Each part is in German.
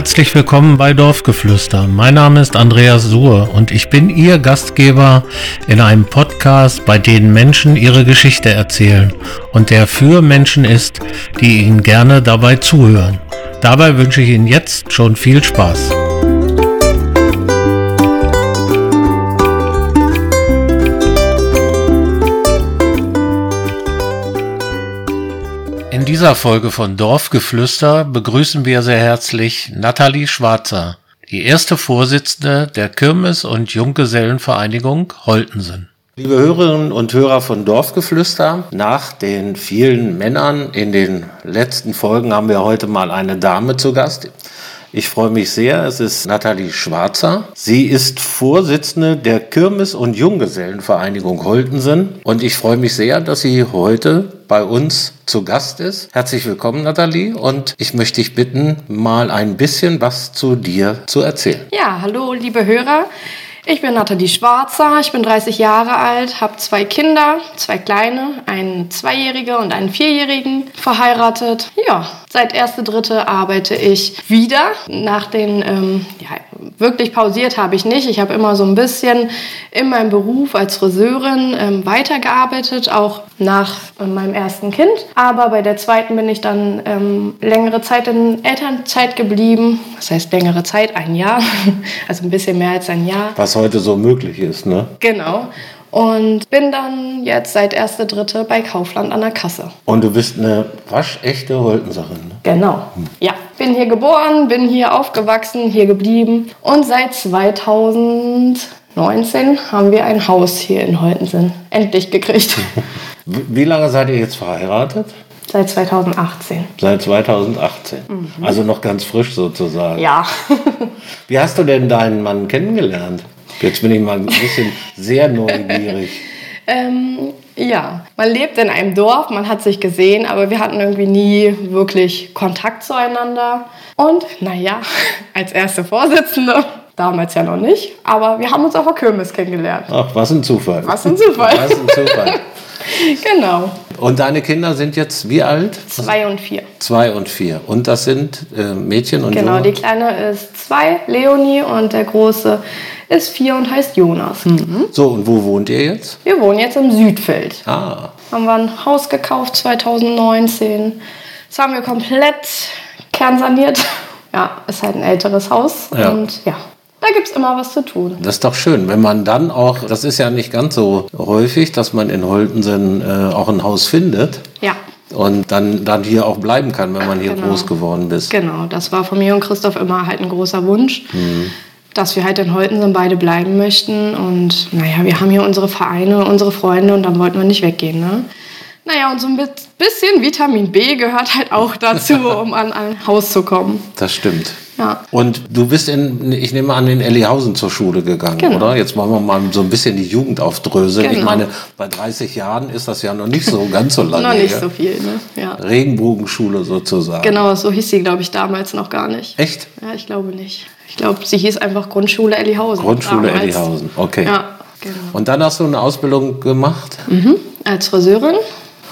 herzlich willkommen bei Dorfgeflüster. Mein Name ist Andreas Suhr und ich bin Ihr Gastgeber in einem Podcast, bei dem Menschen ihre Geschichte erzählen und der für Menschen ist, die Ihnen gerne dabei zuhören. Dabei wünsche ich Ihnen jetzt schon viel Spaß. Dieser Folge von Dorfgeflüster begrüßen wir sehr herzlich Nathalie Schwarzer, die erste Vorsitzende der Kirmes- und Junggesellenvereinigung Holtensen. Liebe Hörerinnen und Hörer von Dorfgeflüster, nach den vielen Männern in den letzten Folgen haben wir heute mal eine Dame zu Gast. Ich freue mich sehr. Es ist Nathalie Schwarzer. Sie ist Vorsitzende der Kirmes- und Junggesellenvereinigung Holtensen. Und ich freue mich sehr, dass sie heute bei uns zu Gast ist. Herzlich willkommen, Nathalie. Und ich möchte dich bitten, mal ein bisschen was zu dir zu erzählen. Ja, hallo, liebe Hörer. Ich bin Nathalie Schwarzer, ich bin 30 Jahre alt, habe zwei Kinder, zwei kleine, einen Zweijährigen und einen Vierjährigen, verheiratet. Ja, seit 1.3. arbeite ich wieder. Nach den, ähm, ja, wirklich pausiert habe ich nicht. Ich habe immer so ein bisschen in meinem Beruf als Friseurin ähm, weitergearbeitet, auch nach äh, meinem ersten Kind. Aber bei der zweiten bin ich dann ähm, längere Zeit in Elternzeit geblieben. Das heißt längere Zeit, ein Jahr, also ein bisschen mehr als ein Jahr. Was heute so möglich ist, ne? Genau. Und bin dann jetzt seit 1.3. bei Kaufland an der Kasse. Und du bist eine waschechte Holtenserin, ne? Genau. Ja, bin hier geboren, bin hier aufgewachsen, hier geblieben. Und seit 2019 haben wir ein Haus hier in Holtensen endlich gekriegt. Wie lange seid ihr jetzt verheiratet? Seit 2018. Seit 2018. Also noch ganz frisch sozusagen. Ja. Wie hast du denn deinen Mann kennengelernt? Jetzt bin ich mal ein bisschen sehr neugierig. Ähm, ja, man lebt in einem Dorf, man hat sich gesehen, aber wir hatten irgendwie nie wirklich Kontakt zueinander. Und naja, als erste Vorsitzende, damals ja noch nicht, aber wir haben uns auf der Kirmes kennengelernt. Ach, was ein Zufall. Was ein Zufall. Was ein Zufall. Genau, Und deine Kinder sind jetzt wie alt? zwei und vier. Zwei und vier. Und das sind äh, Mädchen und Genau, Junge? die Kleine ist zwei, Leonie, und der Große ist vier und heißt Jonas. So, und wo wohnt ihr jetzt? Wir wohnen jetzt im Südfeld. Ah, Haben wir ein Haus gekauft 2019. Das haben wir komplett kernsaniert. Ja, ist halt ein älteres Haus. Ja. Und ja, da gibt es immer was zu tun. das ist doch schön, wenn man dann auch, das ist ja nicht ganz so häufig, dass man in Holtensen äh, auch ein Haus findet Ja, und dann, dann hier auch bleiben kann, wenn man hier Genau. groß geworden ist. genau. Das war von mir und Christoph immer halt ein großer Wunsch. Mhm. Dass wir halt in Holtensen beide bleiben möchten. Und naja, wir haben hier unsere Vereine, unsere Freunde und dann wollten wir nicht weggehen. Ne? Naja, und so ein bi- bisschen Vitamin B gehört halt auch dazu, um an ein Haus zu kommen. Das stimmt. Ja. Und du bist in, ich nehme an, in Ellihausen zur Schule gegangen, Genau. oder? Jetzt wollen wir mal so ein bisschen die Jugend aufdröseln. Ich Genau. meine, bei 30 Jahren ist das ja noch nicht so ganz so lange Noch nicht so viel, ne? Ja. Regenbogenschule sozusagen. Genau, so hieß sie, glaube ich, damals noch gar nicht. Echt? Ja, ich glaube nicht. Ich glaube, sie hieß einfach Grundschule Ellihausen. Grundschule damals. Ellihausen, okay. Ja, genau. Und dann hast du eine Ausbildung gemacht? Als Friseurin,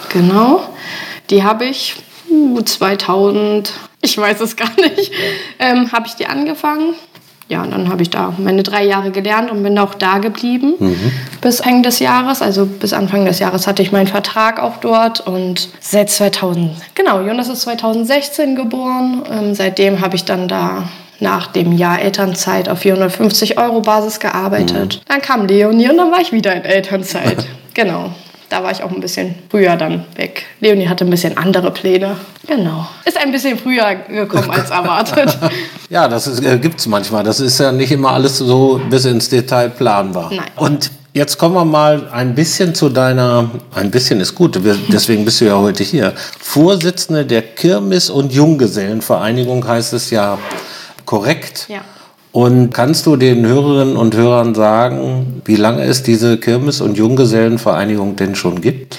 genau. Die habe ich uh, 2000, ich weiß es gar nicht, ähm, habe ich die angefangen. Ja, und dann habe ich da meine drei Jahre gelernt und bin auch da geblieben bis Ende des Jahres. Also bis Anfang des Jahres hatte ich meinen Vertrag auch dort und seit 2000, genau, Jonas ist 2016 geboren. Ähm, seitdem habe ich dann da nach dem Jahr Elternzeit auf 450 Euro Basis gearbeitet. Dann kam Leonie und dann war ich wieder in Elternzeit. genau. Da war ich auch ein bisschen früher dann weg. Leonie hatte ein bisschen andere Pläne. Genau. Ist ein bisschen früher gekommen als erwartet. Ja, das ist, äh, gibt's manchmal. Das ist ja nicht immer alles so bis ins Detail planbar. Nein. Und jetzt kommen wir mal ein bisschen zu deiner, ein bisschen ist gut, deswegen bist du ja heute hier. Vorsitzende der Kirmes- und Junggesellenvereinigung heißt es ja korrekt. Ja. Und kannst du den Hörerinnen und Hörern sagen, wie lange es diese Kirmes- und Junggesellenvereinigung denn schon gibt?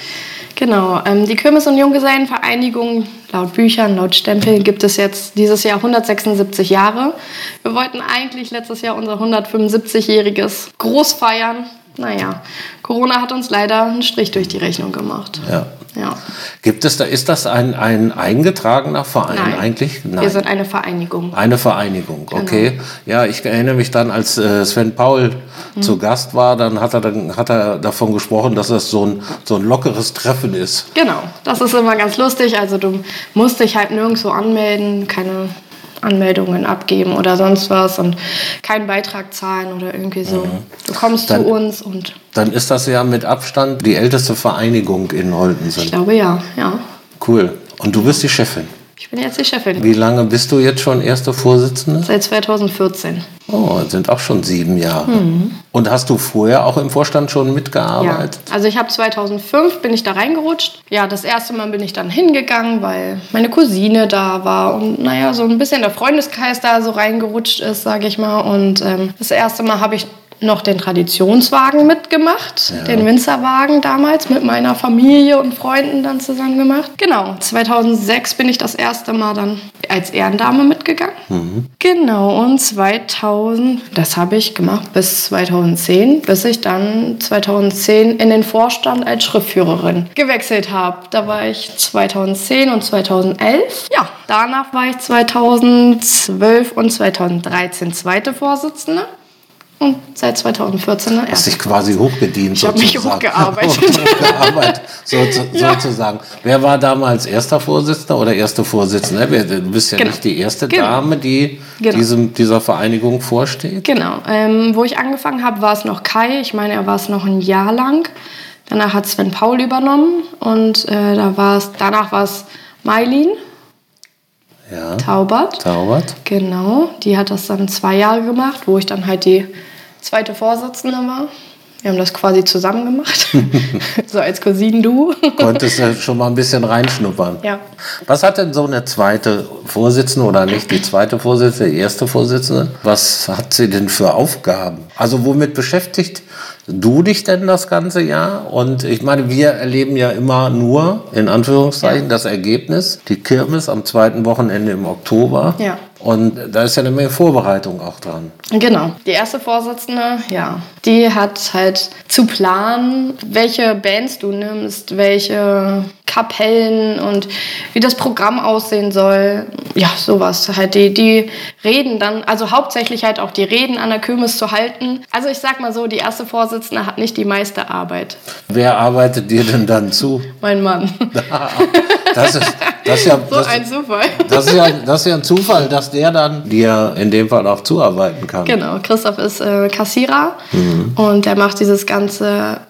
Genau, ähm, die Kirmes- und Junggesellenvereinigung, laut Büchern, laut Stempeln, gibt es jetzt dieses Jahr 176 Jahre. Wir wollten eigentlich letztes Jahr unser 175-jähriges groß feiern. Naja, Corona hat uns leider einen Strich durch die Rechnung gemacht. Ja, Ja. Gibt es da, ist das ein, ein eingetragener Verein Nein. eigentlich? Wir sind eine Vereinigung. Eine Vereinigung, Genau. okay. Ja, ich erinnere mich dann, als äh, Sven Paul Mhm. zu Gast war, dann hat er, dann hat er davon gesprochen, dass das so ein, so ein lockeres Treffen ist. Genau, das ist immer ganz lustig. Also du musst dich halt nirgendwo anmelden, keine Anmeldungen abgeben oder sonst was und keinen Beitrag zahlen oder irgendwie so. Du kommst Dann- zu uns und Dann ist das ja mit Abstand die älteste Vereinigung in ich Holtensen. glaube ja, ja. Cool. Und du bist die Chefin. Ich bin jetzt die Chefin. Wie lange bist du jetzt schon erste Vorsitzende? Seit 2014. Oh, sind auch schon sieben Jahre. Und hast du vorher auch im Vorstand schon Mhm. Ja. mitgearbeitet? Also ich habe 2005 bin ich da reingerutscht. Ja, das erste Mal bin ich dann hingegangen, weil meine Cousine da war und naja, so ein bisschen der Freundeskreis da so reingerutscht ist, sage ich mal. Und ähm, das erste Mal habe ich noch den Traditionswagen mitgemacht, den Winzerwagen damals mit meiner Familie und Freunden dann zusammen gemacht. Genau, 2006 bin ich das erste Mal dann als Ehrendame mitgegangen. Genau, und 2000, das habe ich gemacht bis 2010, bis ich dann 2010 in den Vorstand als Schriftführerin gewechselt habe. Da war ich 2010 und 2011. Ja, danach war ich 2012 und 2013 zweite Vorsitzende. Und seit 2014 der Hast erste. dich quasi hochgedient. Ich hab mich sozusagen. hochgearbeitet. hochgearbeitet, sozu Ja. sozusagen. Wer war damals erster Vorsitzender oder erste Vorsitzende? Du bist ja Genau. nicht die erste Genau. Dame, die Genau. diesem, dieser Vereinigung vorsteht. Genau. Ähm, wo ich angefangen habe, war es noch Kai. Ich meine, er war es noch ein Jahr lang. Danach hat Sven Paul übernommen und äh, da war es, danach war es Mailin Ja, Taubert. Taubert. Genau, die hat das dann zwei Jahre gemacht, wo ich dann halt die zweite Vorsitzende war. Wir haben das quasi zusammen gemacht, so als Cousinen-Duo. Konntest du schon mal ein bisschen reinschnuppern. Ja. Was hat denn so eine zweite Vorsitzende oder nicht die zweite Vorsitzende, die erste Vorsitzende? Was hat sie denn für Aufgaben? Also womit beschäftigt du dich denn das ganze Jahr? Und ich meine, wir erleben ja immer nur, in Anführungszeichen, Ja. das Ergebnis, die Kirmes am zweiten Wochenende im Oktober. Ja. Und da ist ja eine Menge Vorbereitung auch dran. Genau. Die erste Vorsitzende, ja, die hat halt zu planen, welche Bands du nimmst, welche Kapellen und wie das Programm aussehen soll. Ja, sowas. Halt die, die Reden dann, also hauptsächlich halt auch die Reden an der Kirmes zu halten. Also ich sag mal so, die erste Vorsitzende hat nicht die meiste Arbeit. Wer arbeitet dir denn dann zu? Mein Mann. Das ist, das ist ja, So das, ein Zufall. das ist ja, das ist ja ein Zufall, dass der dann dir in dem Fall auch zuarbeiten kann. Genau, Christoph ist äh, Kassierer und der macht dieses ganze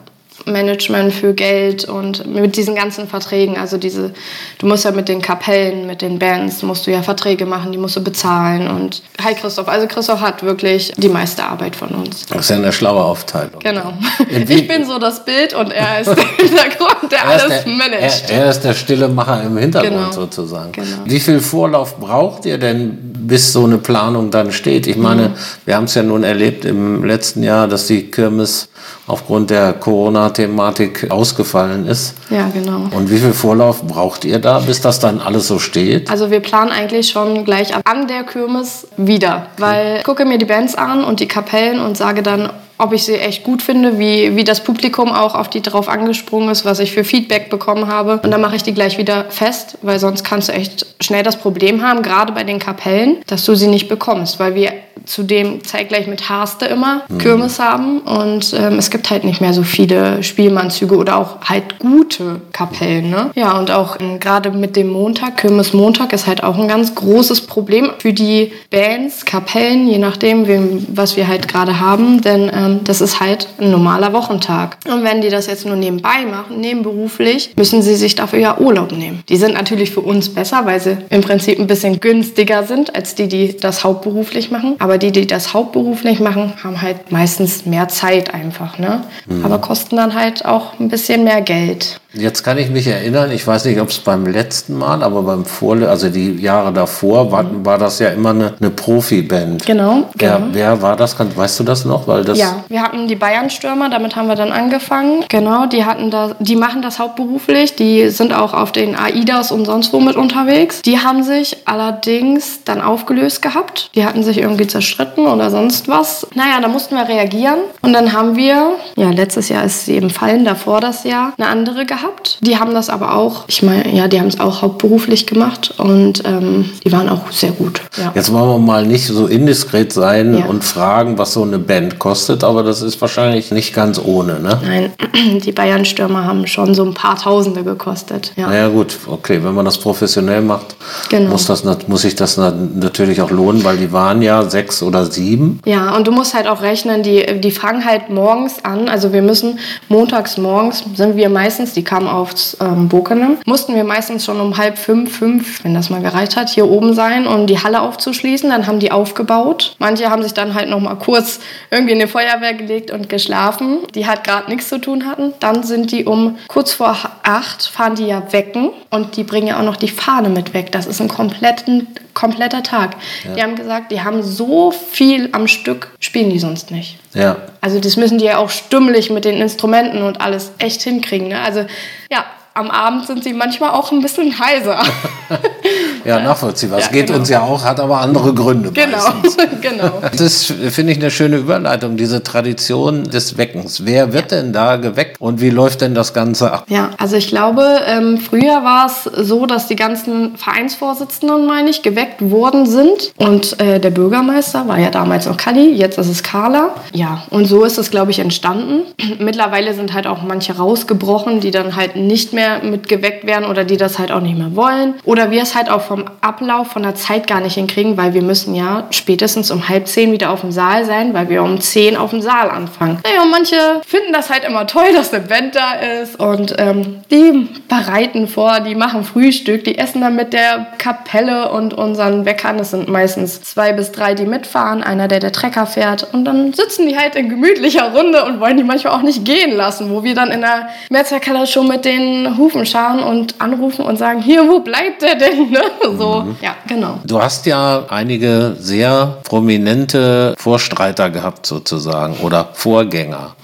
Management für Geld und mit diesen ganzen Verträgen, also diese, du musst ja mit den Kapellen, mit den Bands, musst du ja Verträge machen, die musst du bezahlen und hi Christoph, also Christoph hat wirklich die meiste Arbeit von uns. Das ist ja eine schlaue Aufteilung. Genau. Ich bin so das Bild und er ist der Hintergrund, der Er alles der, managt. Er, er ist der stille Macher im Hintergrund Genau. sozusagen. Genau. Wie viel Vorlauf braucht ihr denn, bis so eine Planung dann steht? Ich meine, Mhm. wir haben es ja nun erlebt im letzten Jahr, dass die Kirmes aufgrund der Corona-Thematik ausgefallen ist. Ja, genau. Und wie viel Vorlauf braucht ihr da, bis das dann alles so steht? Also wir planen eigentlich schon gleich an der Kirmes wieder, weil ich gucke mir die Bands an und die Kapellen und sage dann, ob ich sie echt gut finde, wie, wie das Publikum auch auf die drauf angesprungen ist, was ich für Feedback bekommen habe. Und dann mache ich die gleich wieder fest, weil sonst kannst du echt schnell das Problem haben, gerade bei den Kapellen, dass du sie nicht bekommst, weil wir zudem zeitgleich mit Harste immer Kirmes haben und ähm, es gibt halt nicht mehr so viele Spielmannzüge oder auch halt gute Kapellen. Ne? Ja, und auch gerade mit dem Montag, Kirmes Montag ist halt auch ein ganz großes Problem für die Bands, Kapellen, je nachdem, wem, was wir halt gerade haben, denn ähm, das ist halt ein normaler Wochentag. Und wenn die das jetzt nur nebenbei machen, nebenberuflich, müssen sie sich dafür ja Urlaub nehmen. Die sind natürlich für uns besser, weil sie im Prinzip ein bisschen günstiger sind als die, die das hauptberuflich machen. Aber die, die das hauptberuflich machen, haben halt meistens mehr Zeit einfach, ne? Aber kosten dann halt auch ein bisschen mehr Geld. Jetzt kann ich mich erinnern, ich weiß nicht, ob es beim letzten Mal, aber beim Vorle also die Jahre davor, war, war das ja immer eine, eine Profiband. Genau, Wer, genau. wer war das? Weißt du das noch? Weil das Ja, wir hatten die Bayern-Stürmer, damit haben wir dann angefangen. Genau, die hatten da, die machen das hauptberuflich, die sind auch auf den AIDAs und sonst wo mit unterwegs. Die haben sich allerdings dann aufgelöst gehabt. Die hatten sich irgendwie zerstritten oder sonst was. Naja, da mussten wir reagieren. Und dann haben wir, ja, letztes Jahr ist sie eben fallen, davor das Jahr, eine andere gehabt. Gehabt. Die haben das aber auch, ich meine, ja, die haben es auch hauptberuflich gemacht und ähm, die waren auch sehr gut. Ja. Jetzt wollen wir mal nicht so indiskret sein Ja. und fragen, was so eine Band kostet, aber das ist wahrscheinlich nicht ganz ohne, ne? Nein, die Bayern-Stürmer haben schon so ein paar Tausende gekostet. Ja. Naja gut, okay, wenn man das professionell macht, Genau. muss, das, muss sich das nat- natürlich auch lohnen, weil die waren ja sechs oder sieben. Ja, und du musst halt auch rechnen, die, die fangen halt morgens an. Also wir müssen montags morgens, sind wir meistens, die kamen aufs ähm, Bokenem, mussten wir meistens schon um halb fünf, fünf, wenn das mal gereicht hat, hier oben sein, um die Halle aufzuschließen. Dann haben die aufgebaut. Manche haben sich dann halt noch mal kurz irgendwie in die Feuerwehr gelegt und geschlafen, die halt gerade nichts zu tun hatten. Dann sind die um kurz vor acht, fahren die ja wecken und die bringen ja auch noch die Fahne mit weg. Das ist ein kompletten, kompletter Tag. Die haben gesagt, die haben so viel am Stück, spielen die sonst nicht. Ja. Also das müssen die ja auch stimmlich mit den Instrumenten und alles echt hinkriegen. Ne? Also ja, am Abend sind sie manchmal auch ein bisschen heiser. Ja, nachvollziehbar. Es Ja, geht genau. uns ja auch, hat aber andere Gründe. genau, meistens. genau. Das finde ich, eine schöne Überleitung, diese Tradition des Weckens. Wer wird denn da geweckt und wie läuft denn das Ganze ab? Ja, also ich glaube, ähm, früher war es so, dass die ganzen Vereinsvorsitzenden, meine ich, geweckt worden sind. Und äh, der Bürgermeister war ja damals noch Kali, jetzt ist es Carla. Ja, und so ist es, glaube ich, entstanden. Mittlerweile sind halt auch manche rausgebrochen, die dann halt nicht mehr mit geweckt werden oder die das halt auch nicht mehr wollen. Oder wir es halt auch vom Ablauf, von der Zeit gar nicht hinkriegen, weil wir müssen ja spätestens um halb zehn wieder auf dem Saal sein, weil wir um zehn auf dem Saal anfangen. Naja, und manche finden das halt immer toll, dass eine Band da ist und ähm, die bereiten vor, die machen Frühstück, die essen dann mit der Kapelle und unseren Weckern. Es sind meistens zwei bis drei, die mitfahren, einer, der der Trecker fährt und dann sitzen die halt in gemütlicher Runde und wollen die manchmal auch nicht gehen lassen, wo wir dann in der Metzgerkeller schon mit den Hufen scharen und anrufen und sagen, hier, wo bleibt der denn? Ne? So, ja, genau. Du hast ja einige sehr prominente Vorstreiter gehabt sozusagen oder Vorgänger.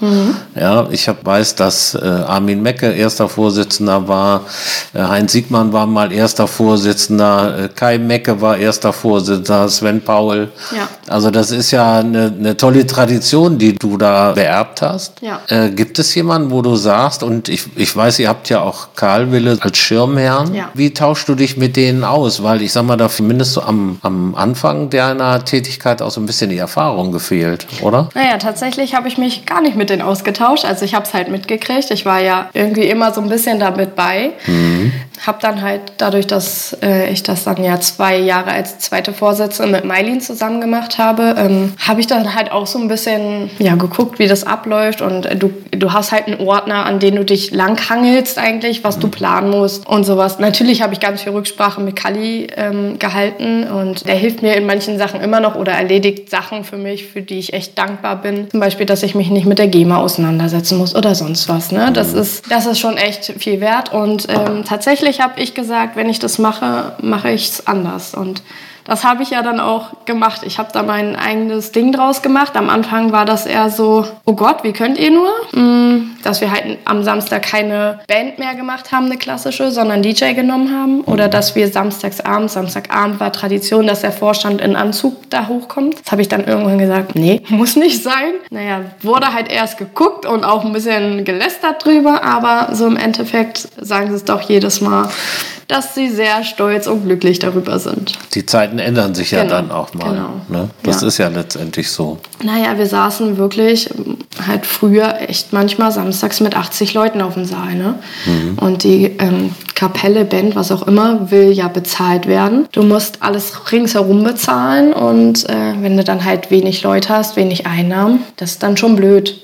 Ja, ich hab, weiß, dass äh, Armin Mecke erster Vorsitzender war, äh, Heinz Siegmann war mal erster Vorsitzender, äh, Kai Mecke war erster Vorsitzender, Sven Paul. Ja. Also das ist ja eine, eine tolle Tradition, die du da beerbt hast. Ja. Äh, gibt es jemanden, wo du sagst, und ich, ich weiß, ihr habt ja auch Karl Wille als Schirmherrn. Ja. Wie tauschst du dich mit denen aus? Weil ich sag mal, da zumindest so am, am Anfang deiner Tätigkeit auch so ein bisschen die Erfahrung gefehlt, oder? Naja, tatsächlich habe ich mich gar nicht mit denen ausgetauscht. Also ich habe es halt mitgekriegt. Ich war ja irgendwie immer so ein bisschen damit bei. Habe dann halt dadurch, dass äh, ich das dann ja zwei Jahre als zweite Vorsitzende mit Mailin zusammen gemacht habe, ähm, habe ich dann halt auch so ein bisschen ja, geguckt, wie das abläuft. Und äh, du, du hast halt einen Ordner, an den du dich langhangelst eigentlich, was du planen musst und sowas. Natürlich habe ich ganz viel Rücksprache mit Kali ähm, gehalten und der hilft mir in manchen Sachen immer noch oder erledigt Sachen für mich, für die ich echt dankbar bin. Zum Beispiel, dass ich mich nicht mit der GEMA auseinandersetzen muss oder sonst was. Ne? Das, ist, das ist schon echt viel wert. Und ähm, tatsächlich habe ich gesagt, wenn ich das mache, mache ich es anders. Und das habe ich ja dann auch gemacht. Ich habe da mein eigenes Ding draus gemacht. Am Anfang war das eher so, oh Gott, wie könnt ihr nur? Mm, Dass wir halt am Samstag keine Band mehr gemacht haben, eine klassische, sondern DJ genommen haben. Oder dass wir samstagsabend, Samstagabend war Tradition, dass der Vorstand in Anzug da hochkommt. Das habe ich dann irgendwann gesagt, nee, muss nicht sein. Naja, wurde halt erst geguckt und auch ein bisschen gelästert drüber. Aber so im Endeffekt sagen sie es doch jedes Mal, dass sie sehr stolz und glücklich darüber sind. Die Zeiten ändern sich ja Genau, dann auch mal. genau. Ne? Das Ja. ist ja letztendlich so. Naja, wir saßen wirklich halt früher echt manchmal samstags mit 80 Leuten auf dem Saal. Ne? Und die ähm, Kapelle, Band, was auch immer, will ja bezahlt werden. Du musst alles ringsherum bezahlen und äh, wenn du dann halt wenig Leute hast, wenig Einnahmen, das ist dann schon blöd.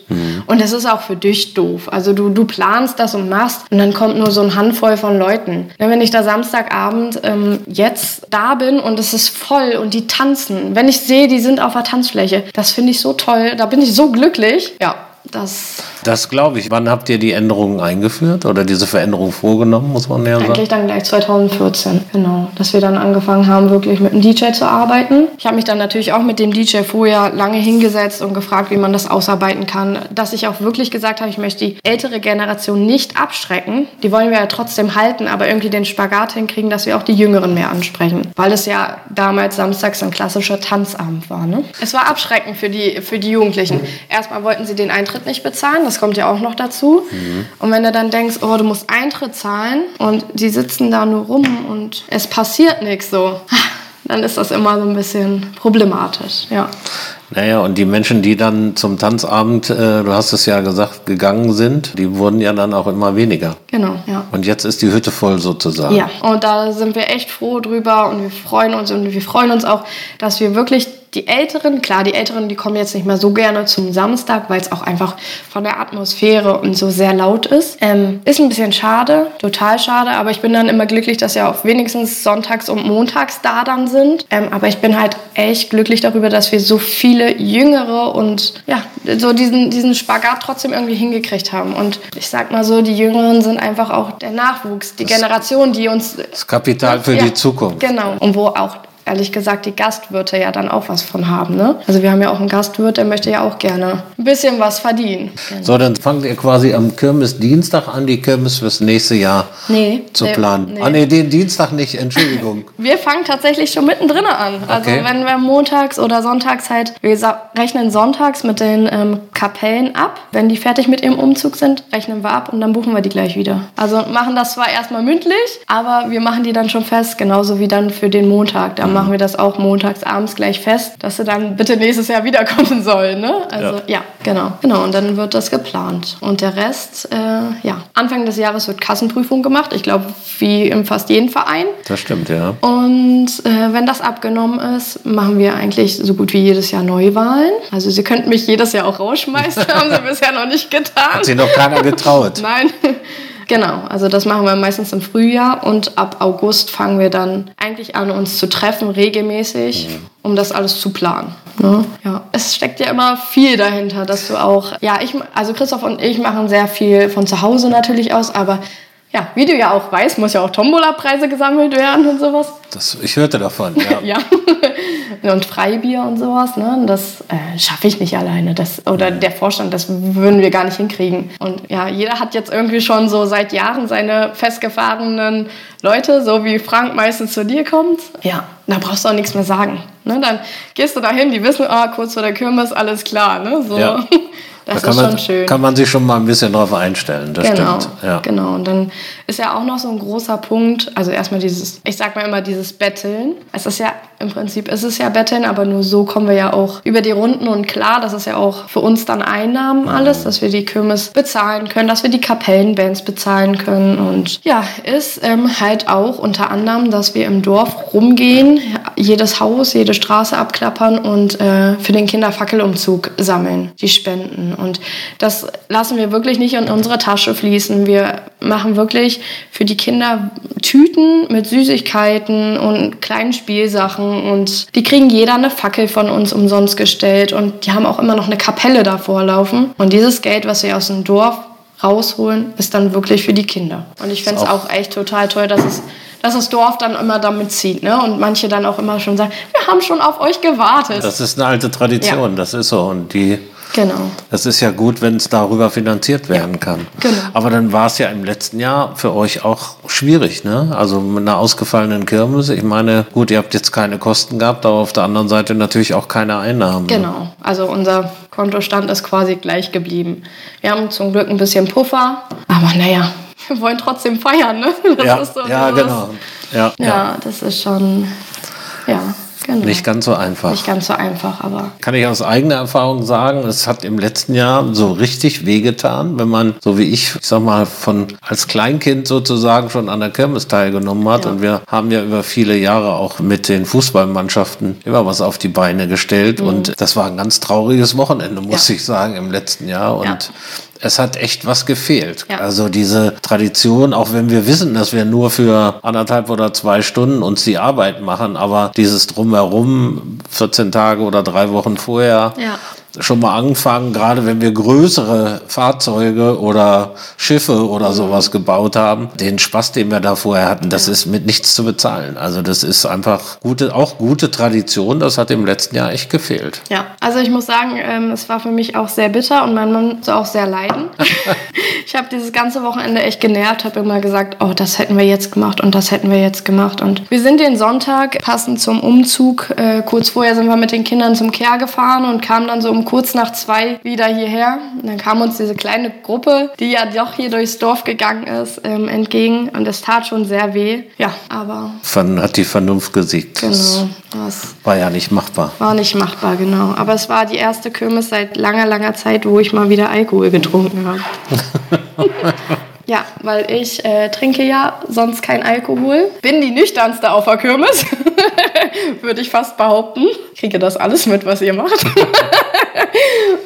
Und das ist auch für dich doof. Also du, du planst das und machst und dann kommt nur so eine Handvoll von Leuten. Ja, Wenn ich da Samstagabend ähm, jetzt da bin und es ist voll und die tanzen, wenn ich sehe, die sind auf der Tanzfläche, das finde ich so toll, da bin ich so glücklich. Ja, das Das glaube ich. Wann habt ihr die Änderungen eingeführt oder diese Veränderung vorgenommen, muss man ja sagen? Eigentlich dann gleich 2014, genau. Dass wir dann angefangen haben, wirklich mit einem DJ zu arbeiten. Ich habe mich dann natürlich auch mit dem DJ vorher lange hingesetzt und gefragt, wie man das ausarbeiten kann. Dass ich auch wirklich gesagt habe, ich möchte die ältere Generation nicht abschrecken. Die wollen wir ja trotzdem halten, aber irgendwie den Spagat hinkriegen, dass wir auch die Jüngeren mehr ansprechen. Weil es ja damals samstags ein klassischer Tanzabend war. Ne? Es war abschreckend für die, für die Jugendlichen. Erstmal wollten sie den Eintritt Eintritt nicht bezahlen. Das kommt ja auch noch dazu. Mhm. Und wenn du dann denkst, oh, du musst Eintritt zahlen und die sitzen da nur rum und es passiert nichts so, dann ist das immer so ein bisschen problematisch, ja. Naja, und die Menschen, die dann zum Tanzabend, äh, du hast es ja gesagt, gegangen sind, die wurden ja dann auch immer weniger. Genau, ja. Und jetzt ist die Hütte voll sozusagen. Ja, und da sind wir echt froh drüber und wir freuen uns und wir freuen uns auch, dass wir wirklich die Älteren, klar, die Älteren, die kommen jetzt nicht mehr so gerne zum Samstag, weil es auch einfach von der Atmosphäre und so sehr laut ist. Ähm, ist ein bisschen schade, total schade, aber ich bin dann immer glücklich, dass ja auch wenigstens sonntags und montags da dann sind. Ähm, aber ich bin halt echt glücklich darüber, dass wir so viele Jüngere und ja, so diesen, diesen Spagat trotzdem irgendwie hingekriegt haben. Und ich sag mal so, die Jüngeren sind einfach auch der Nachwuchs, die das Generation, die uns. Das Kapital für ja, die Zukunft. Genau. Und wo auch ehrlich gesagt die Gastwirte ja dann auch was von haben. Ne? Also wir haben ja auch einen Gastwirt, der möchte ja auch gerne ein bisschen was verdienen. So, dann fangt ihr quasi am Kirmes-Dienstag an, die Kirmes fürs nächste Jahr nee, zu planen. Nee. Ah nee, den Dienstag nicht, Entschuldigung. wir fangen tatsächlich schon mittendrin an. Also okay. wenn wir montags oder sonntags halt, wir rechnen sonntags mit den ähm, Kapellen ab. Wenn die fertig mit ihrem Umzug sind, rechnen wir ab und dann buchen wir die gleich wieder. Also machen das zwar erstmal mündlich, aber wir machen die dann schon fest, genauso wie dann für den Montag. Da machen wir das auch montags abends gleich fest, dass sie dann bitte nächstes Jahr wiederkommen sollen. Ne? Also ja. ja. genau. Genau, und dann wird das geplant. Und der Rest, äh, ja, Anfang des Jahres wird Kassenprüfung gemacht. Ich glaube, wie in fast jedem Verein. Das stimmt, ja. Und äh, wenn das abgenommen ist, machen wir eigentlich so gut wie jedes Jahr Neuwahlen. Also Sie könnten mich jedes Jahr auch rausschmeißen, haben Sie bisher noch nicht getan. Hat sich noch keiner getraut. Nein. Genau, also das machen wir meistens im Frühjahr und ab August fangen wir dann eigentlich an, uns zu treffen, regelmäßig, mhm. um das alles zu planen. Ne? Ja, es steckt ja immer viel dahinter, dass du auch, ja, ich, also Christoph und ich machen sehr viel von zu Hause natürlich aus, aber ja, wie du ja auch weißt, muss ja auch Tombola-Preise gesammelt werden und sowas. Das, ich hörte davon, ja. ja. Und Freibier und sowas, ne? Das äh, schaffe ich nicht alleine. Das, oder der Vorstand, das würden wir gar nicht hinkriegen. Und ja, jeder hat jetzt irgendwie schon so seit Jahren seine festgefahrenen Leute, so wie Frank meistens zu dir kommt. Ja, da brauchst du auch nichts mehr sagen. Ne? Dann gehst du dahin, die wissen, ah, kurz vor der Kirmes, alles klar. Ne? So. Ja. Das da ist man, schon schön. Kann man sich schon mal ein bisschen drauf einstellen, das genau, stimmt. Ja. Genau, und dann ist ja auch noch so ein großer Punkt, also erstmal dieses, ich sag mal immer dieses Betteln. Es ist ja, im Prinzip ist es ja Betteln, aber nur so kommen wir ja auch über die Runden und klar, das ist ja auch für uns dann Einnahmen alles, mhm. dass wir die Kirmes bezahlen können, dass wir die Kapellenbands bezahlen können und ja, ist ähm, halt auch unter anderem, dass wir im Dorf rumgehen, jedes Haus, jede Straße abklappern und äh, für den Kinderfackelumzug sammeln, die Spenden. Und das lassen wir wirklich nicht in unsere Tasche fließen. Wir machen wirklich für die Kinder Tüten mit Süßigkeiten und kleinen Spielsachen. Und die kriegen jeder eine Fackel von uns umsonst gestellt. Und die haben auch immer noch eine Kapelle davor laufen. Und dieses Geld, was wir aus dem Dorf rausholen, ist dann wirklich für die Kinder. Und ich finde es auch echt total toll, dass es dass das Dorf dann immer damit zieht. Ne? Und manche dann auch immer schon sagen, wir haben schon auf euch gewartet. Das ist eine alte Tradition, ja. das ist so. Und die Genau. Das ist ja gut, wenn es darüber finanziert werden ja, kann. Genau. Aber dann war es ja im letzten Jahr für euch auch schwierig, ne? Also mit einer ausgefallenen Kirmes. Ich meine, gut, ihr habt jetzt keine Kosten gehabt, aber auf der anderen Seite natürlich auch keine Einnahmen. Ne? Genau. Also unser Kontostand ist quasi gleich geblieben. Wir haben zum Glück ein bisschen Puffer, aber naja, wir wollen trotzdem feiern, ne? Das ja, so ja genau. Ja, ja, ja, das ist schon, ja. Genau. Nicht ganz so einfach. Nicht ganz so einfach, aber. Kann ich aus eigener Erfahrung sagen, es hat im letzten Jahr so richtig wehgetan, wenn man, so wie ich, ich sag mal, von als Kleinkind sozusagen schon an der Kirmes teilgenommen hat. Ja. Und wir haben ja über viele Jahre auch mit den Fußballmannschaften immer was auf die Beine gestellt. Mhm. Und das war ein ganz trauriges Wochenende, muss ja. ich sagen, im letzten Jahr. Und ja es hat echt was gefehlt. Ja. Also diese Tradition, auch wenn wir wissen, dass wir nur für anderthalb oder zwei Stunden uns die Arbeit machen, aber dieses Drumherum, 14 Tage oder drei Wochen vorher, ja schon mal angefangen, gerade wenn wir größere Fahrzeuge oder Schiffe oder mhm. sowas gebaut haben, den Spaß, den wir da vorher hatten, das ist mit nichts zu bezahlen. Also das ist einfach gute, auch gute Tradition. Das hat im letzten Jahr echt gefehlt. Ja, also ich muss sagen, ähm, es war für mich auch sehr bitter und mein Mann musste auch sehr leiden. ich habe dieses ganze Wochenende echt genervt, habe immer gesagt, oh, das hätten wir jetzt gemacht und das hätten wir jetzt gemacht. Und wir sind den Sonntag passend zum Umzug, äh, kurz vorher sind wir mit den Kindern zum Kehr gefahren und kamen dann so um um kurz nach zwei wieder hierher. Und dann kam uns diese kleine Gruppe, die ja doch hier durchs Dorf gegangen ist, ähm, entgegen. Und es tat schon sehr weh. Ja, aber. Von hat die Vernunft gesiegt. Genau. Das war ja nicht machbar. War nicht machbar, genau. Aber es war die erste Kirmes seit langer, langer Zeit, wo ich mal wieder Alkohol getrunken habe. Ja, weil ich äh, trinke ja sonst kein Alkohol. Bin die nüchternste auf der Kirmes, würde ich fast behaupten. Kriege das alles mit, was ihr macht.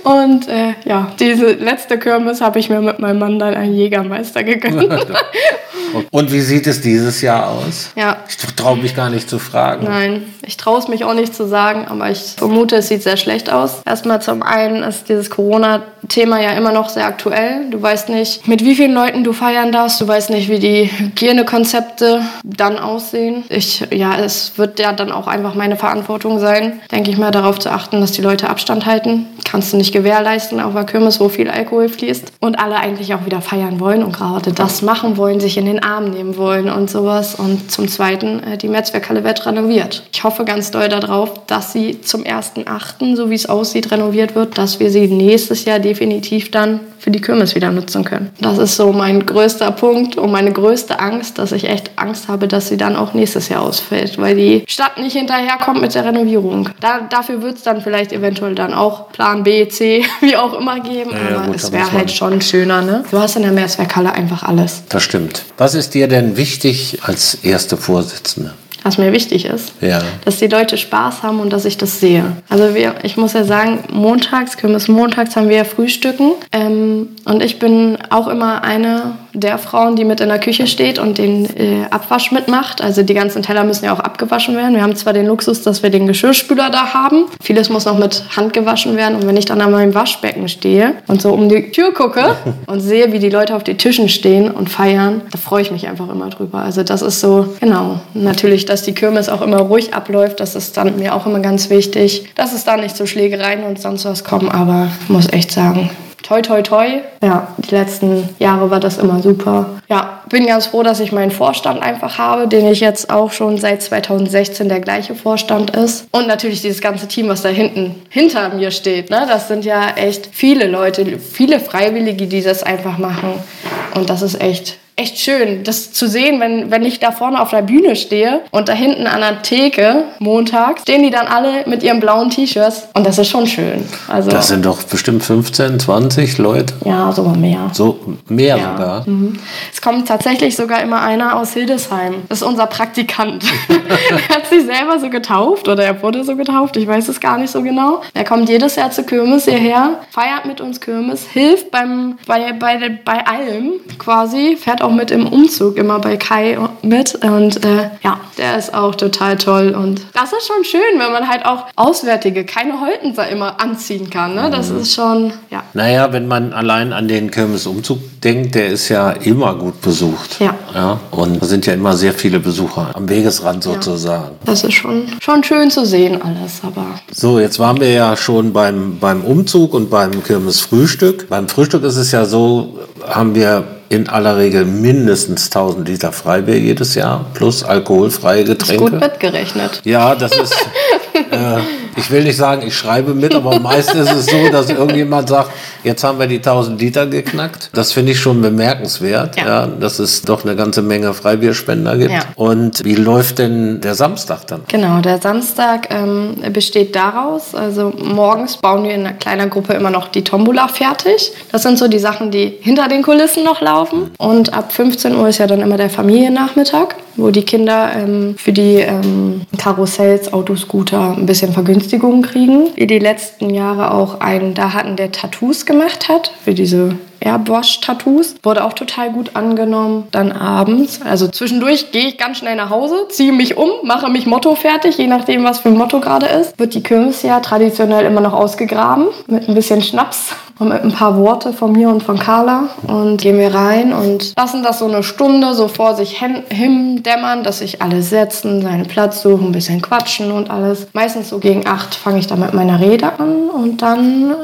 Und äh, ja, diese letzte Kirmes habe ich mir mit meinem Mann dann einen Jägermeister gegönnt. Und wie sieht es dieses Jahr aus? Ja. Ich traue mich gar nicht zu fragen. Nein, ich traue es mich auch nicht zu sagen, aber ich vermute, es sieht sehr schlecht aus. Erstmal zum einen ist dieses Corona-Thema ja immer noch sehr aktuell. Du weißt nicht, mit wie vielen Leuten du feiern darfst. Du weißt nicht, wie die Hygienekonzepte dann aussehen. Ich, ja, es wird ja dann auch einfach meine Verantwortung sein, denke ich mal, darauf zu achten, dass die Leute Abstand halten. Kannst du nicht gewährleisten auf der Kirmes, wo viel Alkohol fließt. Und alle eigentlich auch wieder feiern wollen und gerade das machen wollen, sich in den Arm nehmen wollen und sowas. Und zum Zweiten, äh, die Metzwerkhalle wird renoviert. Ich hoffe ganz doll darauf, dass sie zum 1.8., so wie es aussieht, renoviert wird, dass wir sie nächstes Jahr definitiv dann für die Kirmes wieder nutzen können. Das ist so mein größter Punkt und meine größte Angst, dass ich echt Angst habe, dass sie dann auch nächstes Jahr ausfällt, weil die Stadt nicht hinterherkommt mit der Renovierung. Da, dafür wird es dann vielleicht eventuell dann auch Plan B, C, wie auch immer geben, ja, aber gut, es wäre halt schon schöner. Ne? Du hast in der Mehrzweckhalle einfach alles. Das stimmt. Was ist dir denn wichtig als erste Vorsitzende? was mir wichtig ist. Ja. Dass die Leute Spaß haben und dass ich das sehe. Also wir, ich muss ja sagen, montags, Kürbis montags haben wir ja Frühstücken. Ähm, und ich bin auch immer eine der Frauen, die mit in der Küche steht und den äh, Abwasch mitmacht. Also die ganzen Teller müssen ja auch abgewaschen werden. Wir haben zwar den Luxus, dass wir den Geschirrspüler da haben. Vieles muss noch mit Hand gewaschen werden. Und wenn ich dann an meinem Waschbecken stehe und so um die Tür gucke und sehe, wie die Leute auf den Tischen stehen und feiern, da freue ich mich einfach immer drüber. Also das ist so, genau, natürlich, dass die Kirmes auch immer ruhig abläuft. Das ist dann mir auch immer ganz wichtig, dass es da nicht zu Schlägereien und sonst was kommen. Aber ich muss echt sagen, toi, toi, toi. Ja, die letzten Jahre war das immer super. Ja, bin ganz froh, dass ich meinen Vorstand einfach habe, den ich jetzt auch schon seit 2016 der gleiche Vorstand ist. Und natürlich dieses ganze Team, was da hinten hinter mir steht. Ne? Das sind ja echt viele Leute, viele Freiwillige, die das einfach machen. Und das ist echt echt schön, das zu sehen, wenn, wenn ich da vorne auf der Bühne stehe und da hinten an der Theke montags stehen die dann alle mit ihren blauen T-Shirts und das ist schon schön. Also, das sind doch bestimmt 15, 20 Leute. Ja, sogar mehr. So mehr ja. sogar. Mhm. Es kommt tatsächlich sogar immer einer aus Hildesheim. Das ist unser Praktikant. er hat sich selber so getauft oder er wurde so getauft, ich weiß es gar nicht so genau. Er kommt jedes Jahr zur Kirmes hierher, feiert mit uns Kirmes, hilft beim, bei, bei, bei allem quasi, fährt auch auch mit im Umzug immer bei Kai mit. Und äh, ja, der ist auch total toll. Und das ist schon schön, wenn man halt auch Auswärtige, keine Holtenser immer anziehen kann. Ne? Das mhm. ist schon, ja. Naja, wenn man allein an den Kirmesumzug denkt, der ist ja immer gut besucht. Ja. ja. Und da sind ja immer sehr viele Besucher am Wegesrand sozusagen. Ja. Das ist schon, schon schön zu sehen alles, aber. So, jetzt waren wir ja schon beim, beim Umzug und beim Kirmesfrühstück. Beim Frühstück ist es ja so, haben wir in aller Regel mindestens 1000 Liter Freibier jedes Jahr plus alkoholfreie Getränke. Ist gut mitgerechnet. Ja, das ist. äh, ich will nicht sagen, ich schreibe mit, aber meistens ist es so, dass irgendjemand sagt, jetzt haben wir die 1000 Liter geknackt. Das finde ich schon bemerkenswert, ja. ja. dass es doch eine ganze Menge Freibierspender gibt. Ja. Und wie läuft denn der Samstag dann? Genau, der Samstag ähm, besteht daraus, also morgens bauen wir in einer kleinen Gruppe immer noch die Tombola fertig. Das sind so die Sachen, die hinter den Kulissen noch laufen. Und ab 15 Uhr ist ja dann immer der Familiennachmittag wo die Kinder ähm, für die ähm, Karussells, Autoscooter ein bisschen Vergünstigungen kriegen. Wir die letzten Jahre auch einen da hatten, der Tattoos gemacht hat, für diese Airwash-Tattoos. Wurde auch total gut angenommen. Dann abends, also zwischendurch gehe ich ganz schnell nach Hause, ziehe mich um, mache mich Motto fertig, je nachdem, was für ein Motto gerade ist. Wird die Kirmes ja traditionell immer noch ausgegraben mit ein bisschen Schnaps und mit ein paar Worte von mir und von Carla. Und gehen wir rein und lassen das so eine Stunde so vor sich hin dämmern, dass sich alle setzen, seinen Platz suchen, ein bisschen quatschen und alles. Meistens so gegen acht fange ich dann mit meiner Rede an und dann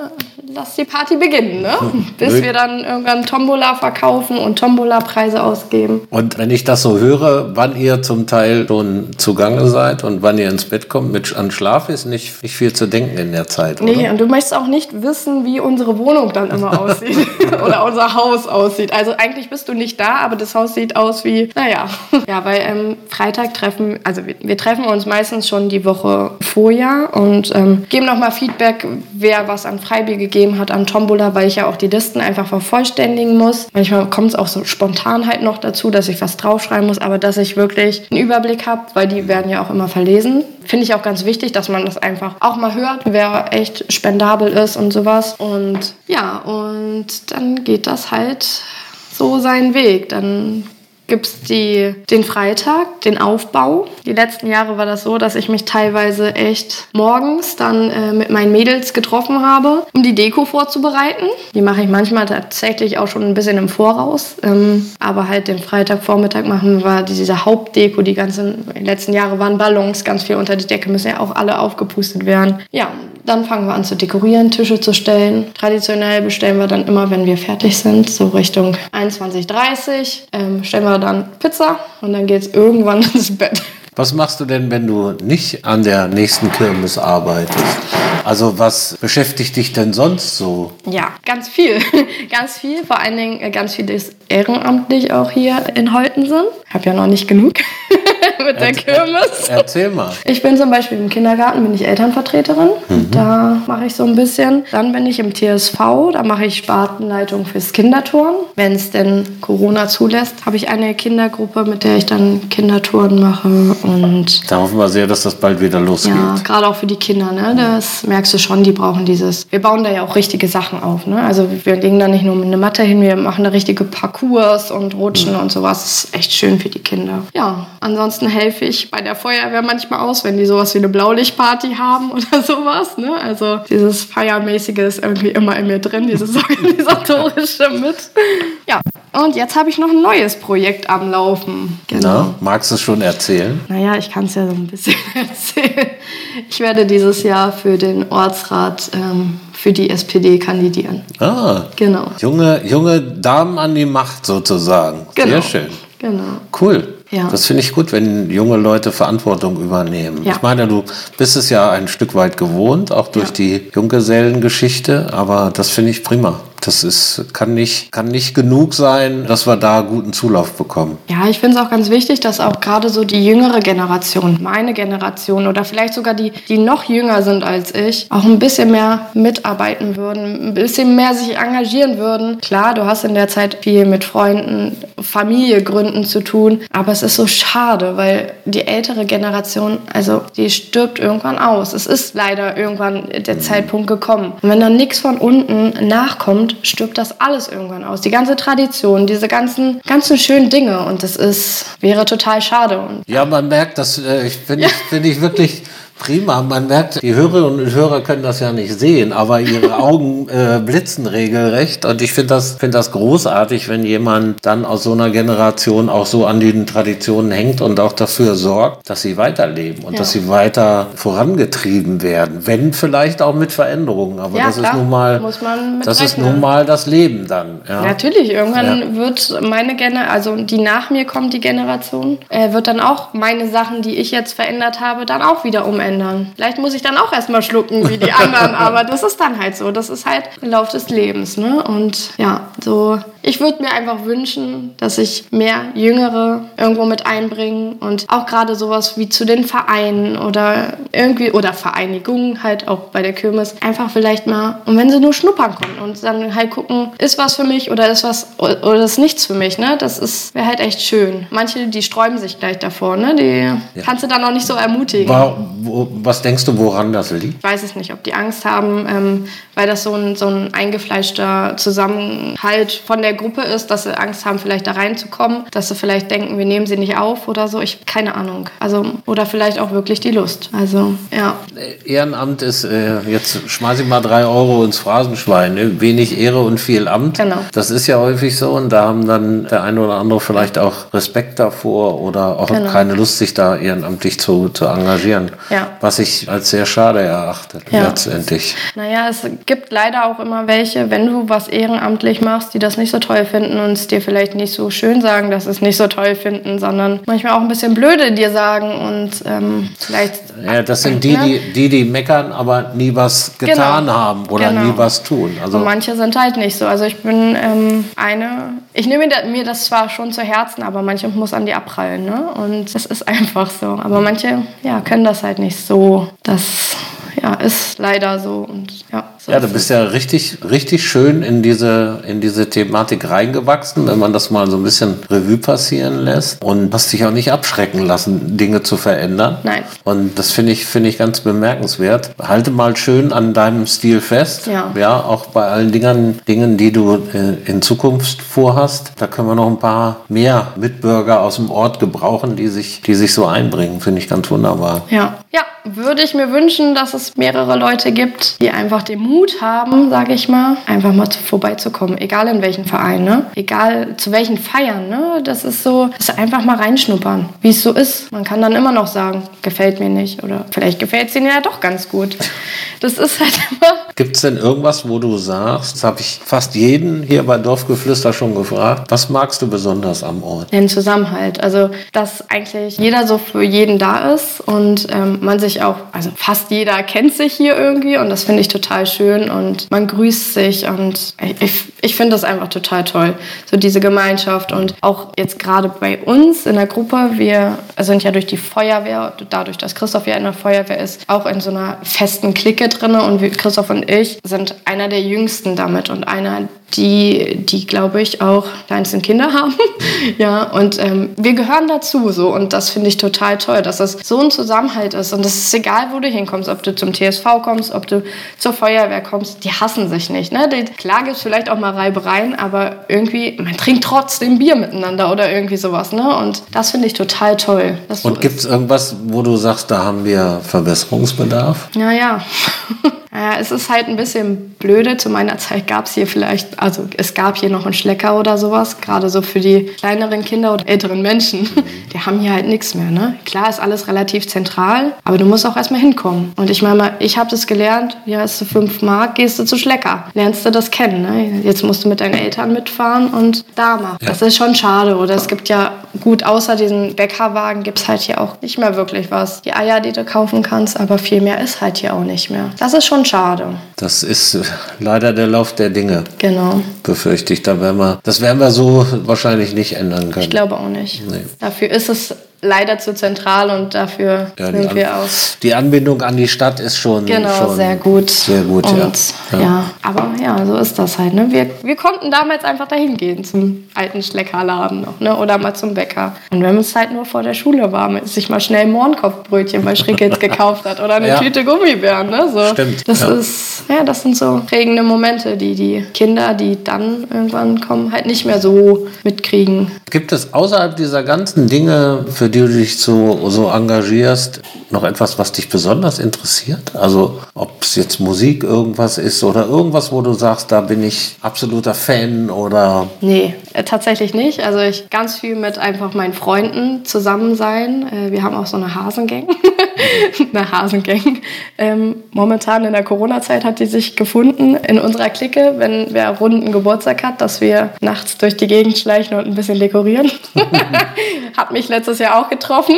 lass die Party beginnen, ne? Bis wir dann irgendwann Tombola verkaufen und Tombola-Preise ausgeben. Und wenn ich das so höre, wann ihr zum Teil schon zugange seid und wann ihr ins Bett kommt, mit an Schlaf ist nicht, nicht viel zu denken in der Zeit, oder? Nee, und du möchtest auch nicht wissen, wie unsere Wohnung dann immer aussieht. oder unser Haus aussieht. Also eigentlich bist du nicht da, aber das Haus sieht aus wie, naja. Ja, weil ähm, Freitag treffen, also wir, wir, treffen uns meistens schon die Woche vorher und ähm, geben nochmal Feedback, wer was an Freibier gegeben hat, an Tombola, weil ich ja auch die Listen einfach vervollständigen muss. Manchmal kommt es auch so spontan halt noch dazu, dass ich was draufschreiben muss, aber dass ich wirklich einen Überblick habe, weil die werden ja auch immer verlesen. Finde ich auch ganz wichtig, dass man das einfach auch mal hört, wer echt spendabel ist und sowas. Und ja, und dann geht das halt so seinen Weg. Dann gibt es den Freitag, den Aufbau. Die letzten Jahre war das so, dass ich mich teilweise echt morgens dann äh, mit meinen Mädels getroffen habe, um die Deko vorzubereiten. Die mache ich manchmal tatsächlich auch schon ein bisschen im Voraus. Ähm, aber halt den Freitagvormittag machen wir diese Hauptdeko. Die ganzen die letzten Jahre waren Ballons, ganz viel unter die Decke, müssen ja auch alle aufgepustet werden. Ja, dann fangen wir an zu dekorieren, Tische zu stellen. Traditionell bestellen wir dann immer, wenn wir fertig sind, so Richtung 21.30 ähm, stellen wir dann Pizza und dann geht es irgendwann ins Bett. Was machst du denn, wenn du nicht an der nächsten Kirmes arbeitest? Also was beschäftigt dich denn sonst so? Ja, ganz viel. ganz viel. Vor allen Dingen äh, ganz viel ist ehrenamtlich auch hier in Holtensen. Ich habe ja noch nicht genug. mit der Kirmes. Erzähl mal. Ich bin zum Beispiel im Kindergarten, bin ich Elternvertreterin. Mhm. Da mache ich so ein bisschen. Dann bin ich im TSV, da mache ich Spartenleitung fürs Kinderturnen. Wenn es denn Corona zulässt, habe ich eine Kindergruppe, mit der ich dann Kindertouren mache. Und da hoffen wir sehr, dass das bald wieder losgeht. Ja, gerade auch für die Kinder. Ne? Das merkst du schon, die brauchen dieses. Wir bauen da ja auch richtige Sachen auf. Ne? Also wir legen da nicht nur eine Matte hin, wir machen da richtige Parcours und Rutschen mhm. und sowas. Das ist echt schön für die Kinder. Ja, ansonsten helfe ich bei der Feuerwehr manchmal aus, wenn die sowas wie eine Blaulichtparty haben oder sowas. Ne? Also dieses Feiermäßige ist irgendwie immer in mir drin, dieses organisatorische mit. Ja, und jetzt habe ich noch ein neues Projekt am Laufen. Genau. Na, magst du es schon erzählen? Naja, ich kann es ja so ein bisschen erzählen. Ich werde dieses Jahr für den Ortsrat ähm, für die SPD kandidieren. Ah, genau. Junge, junge Damen an die Macht sozusagen. Genau. Sehr schön. Genau. Cool. Ja. Das finde ich gut, wenn junge Leute Verantwortung übernehmen. Ja. Ich meine, du bist es ja ein Stück weit gewohnt, auch durch ja. die Junggesellengeschichte, aber das finde ich prima. Das ist, kann nicht, kann nicht genug sein, dass wir da guten Zulauf bekommen. Ja, ich finde es auch ganz wichtig, dass auch gerade so die jüngere Generation, meine Generation oder vielleicht sogar die, die noch jünger sind als ich, auch ein bisschen mehr mitarbeiten würden, ein bisschen mehr sich engagieren würden. Klar, du hast in der Zeit viel mit Freunden, Familie gründen zu tun, aber es ist so schade, weil die ältere Generation, also die stirbt irgendwann aus. Es ist leider irgendwann der Zeitpunkt gekommen. Und wenn dann nichts von unten nachkommt, stirbt das alles irgendwann aus. Die ganze Tradition, diese ganzen, ganzen schönen Dinge. Und das ist, wäre total schade. Und, ja, man merkt, das äh, finde ja. ich, find ich wirklich Prima, man merkt, die Hörerinnen und Hörer können das ja nicht sehen, aber ihre Augen äh, blitzen regelrecht. Und ich finde das, find das großartig, wenn jemand dann aus so einer Generation auch so an den Traditionen hängt und auch dafür sorgt, dass sie weiterleben und ja. dass sie weiter vorangetrieben werden. Wenn vielleicht auch mit Veränderungen. Aber ja, das klar. ist nun mal, das ist nun mal das Leben dann. Ja. Natürlich, irgendwann wird meine Generation, also die nach mir kommt, die Generation, äh, wird dann auch meine Sachen, die ich jetzt verändert habe, dann auch wieder umändern ändern. Vielleicht muss ich dann auch erstmal schlucken wie die anderen, aber das ist dann halt so. Das ist halt der Lauf des Lebens. Ne? Und ja, so ich würde mir einfach wünschen, dass sich mehr Jüngere irgendwo mit einbringen und auch gerade sowas wie zu den Vereinen oder irgendwie oder Vereinigungen halt auch bei der Kirmes einfach vielleicht mal und wenn sie nur schnuppern kommen und dann halt gucken, ist was für mich oder ist was oder ist nichts für mich, ne? Das ist wäre halt echt schön. Manche, die sträuben sich gleich davor, ne? Die ja. kannst du dann noch nicht so ermutigen. War, wo, was denkst du, woran das liegt? Ich weiß es nicht, ob die Angst haben, ähm, weil das so ein, so ein eingefleischter Zusammenhalt von der Gruppe ist, dass sie Angst haben, vielleicht da reinzukommen, dass sie vielleicht denken, wir nehmen sie nicht auf oder so. Ich keine Ahnung. Also oder vielleicht auch wirklich die Lust. Also ja. Ehrenamt ist äh, jetzt schmeiße ich mal drei Euro ins Phrasenschwein. Ne? Wenig Ehre und viel Amt. Genau. Das ist ja häufig so und da haben dann der eine oder andere vielleicht auch Respekt davor oder auch genau. keine Lust, sich da ehrenamtlich zu, zu engagieren. Ja. Ja. Was ich als sehr schade erachte, Ja. letztendlich. Naja, es gibt leider auch immer welche, wenn du was ehrenamtlich machst, die das nicht so toll finden und es dir vielleicht nicht so schön sagen, dass sie es nicht so toll finden, sondern manchmal auch ein bisschen blöde dir sagen und ähm, vielleicht. Ja, das sind die, Ne? die, die, die meckern, aber nie was getan Genau. haben oder Genau. nie was tun. Also Und manche sind halt nicht so. Also ich bin ähm, eine, ich nehme mir das zwar schon zu Herzen, aber manche muss an die abprallen, ne? Und das ist einfach so. Aber manche, ja, können das halt nicht so. Das, ja, ist leider so. Und ja, so Ja, du bist ja richtig, richtig schön in diese, in diese Thematik reingewachsen, wenn man das mal so ein bisschen Revue passieren lässt und hast dich auch nicht abschrecken lassen, Dinge zu verändern. Nein. Und das finde ich, finde ich ganz bemerkenswert. Halte mal schön an deinem Stil fest. Ja. Ja, auch bei allen Dingen, Dingen, die du äh, in Zukunft vorhast. Da können wir noch ein paar mehr Mitbürger aus dem Ort gebrauchen, die sich, die sich so einbringen. Finde ich ganz wunderbar. Ja. Ja, würde ich mir wünschen, dass es mehrere Leute gibt, die einfach den Mut haben, sage ich mal, einfach mal zu, vorbeizukommen, egal in welchen Verein, ne? egal zu welchen Feiern. Ne? Das ist so, das ist einfach mal reinschnuppern, wie es so ist. Man kann dann immer noch sagen, gefällt mir nicht oder vielleicht gefällt es ihnen ja doch ganz gut. Das ist halt immer Gibt es denn irgendwas, wo du sagst, das habe ich fast jeden hier bei Dorfgeflüster schon gefragt, was magst du besonders am Ort? den Zusammenhalt. Also, dass eigentlich jeder so für jeden da ist und ähm, man sich auch, also fast jeder kennt sich hier irgendwie und das finde ich total schön und man grüßt sich und ich, ich finde das einfach total toll. So diese Gemeinschaft und auch jetzt gerade bei uns in der Gruppe, wir sind ja durch die Feuerwehr, dadurch, dass Christoph ja in der Feuerwehr ist, auch in so einer festen Clique drin und Christoph und ich sind einer der jüngsten damit und einer die, die glaube ich, auch kleinsten Kinder haben. ja, und ähm, wir gehören dazu so und das finde ich total toll, dass das so ein Zusammenhalt ist und es ist egal, wo du hinkommst, ob du zum TSV kommst, ob du zur Feuerwehr kommst, die hassen sich nicht. Ne? Die, klar gibt es vielleicht auch mal Reibereien, aber irgendwie, man trinkt trotzdem Bier miteinander oder irgendwie sowas. Ne? Und das finde ich total toll. so Und gibt es irgendwas, wo du sagst, da haben wir Verbesserungsbedarf? Ja, ja. Naja, es ist halt ein bisschen blöde. Zu meiner Zeit gab es hier vielleicht, also es gab hier noch einen Schlecker oder sowas, gerade so für die kleineren Kinder oder älteren Menschen. Die haben hier halt nichts mehr. Ne? Klar ist alles relativ zentral, aber du musst auch erstmal hinkommen. Und ich meine mal, ich habe das gelernt, hier hast du fünf Mark, gehst du zu Schlecker. Lernst du das kennen. Ne? Jetzt musst du mit deinen Eltern mitfahren und da machen. Das ist schon schade. Oder es gibt ja gut, außer diesen Bäckerwagen gibt es halt hier auch nicht mehr wirklich was. Die Eier, die du kaufen kannst, aber viel mehr ist halt hier auch nicht mehr. Das ist schon schade. Das ist leider der Lauf der Dinge, Genau. befürchte ich. Da werden wir, das werden wir so wahrscheinlich nicht ändern können. Ich glaube auch nicht. Nee. Dafür ist es leider zu zentral und dafür Ja, sind wir auch. die Anbindung an die Stadt ist schon, Genau, schon sehr gut. Sehr gut, und, ja. ja. Aber ja, so ist das halt. Ne? Wir, wir konnten damals einfach dahin gehen zum alten Schleckerladen noch, ne? Oder mal zum Bäcker. Und wenn es halt nur vor der Schule war, man sich mal schnell Mohrenkopfbrötchen bei Schrickels gekauft hat oder eine Ja. Tüte Gummibären. Ne? So. Stimmt, Das ja. ist, ja, das sind so prägende Momente, die die Kinder, die dann irgendwann kommen, halt nicht mehr so mitkriegen. Gibt es außerhalb dieser ganzen Dinge, für die du dich so, so engagierst, noch etwas, was dich besonders interessiert? Also ob es jetzt Musik irgendwas ist oder irgendwas, wo du sagst, da bin ich absoluter Fan oder Nee, äh, tatsächlich nicht. Also ich ganz viel mit einfach meinen Freunden zusammen sein. Äh, wir haben auch so eine Hasengang. eine Hasengang. Ähm, momentan in der Corona-Zeit hat die sich gefunden in unserer Clique, wenn wer runden Geburtstag hat, dass wir nachts durch die Gegend schleichen und ein bisschen dekorieren. hat mich letztes Jahr auch getroffen.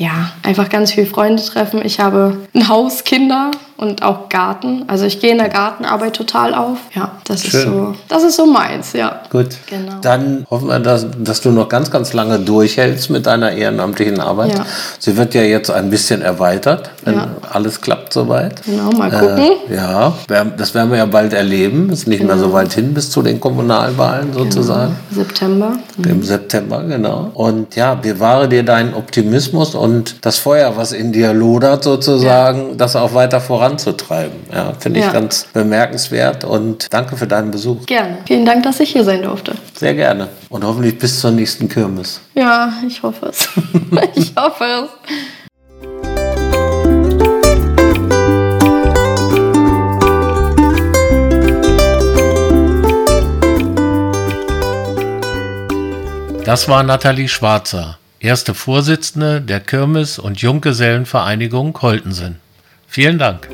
Ja, einfach ganz viele Freunde treffen. Ich habe ein Haus, Kinder und auch Garten. Also ich gehe in der Gartenarbeit total auf. Ja, das ist Schön. so, das ist so meins, ja. Gut. Genau. Dann hoffen wir, dass, dass du noch ganz, ganz lange durchhältst mit deiner ehrenamtlichen Arbeit. Ja. Sie wird ja jetzt ein bisschen erweitert, wenn Ja. alles klappt soweit. Genau, mal gucken. Äh, ja, das werden wir ja bald erleben. Ist nicht mehr Genau. so weit hin bis zu den Kommunalwahlen sozusagen. September. Im September, genau. Und ja, bewahre dir deinen Optimismus und das Feuer, was in dir lodert, sozusagen, das auch weiter voranzutreiben. Ja, finde ich Ja. ganz bemerkenswert und danke für deinen Besuch. Gerne. Vielen Dank, dass ich hier sein durfte. Sehr gerne. Und hoffentlich bis zur nächsten Kirmes. Ja, ich hoffe es. ich hoffe es. Das war Nathalie Schwarzer. Erste Vorsitzende der Kirmes- und Junggesellenvereinigung Koltensen. Vielen Dank.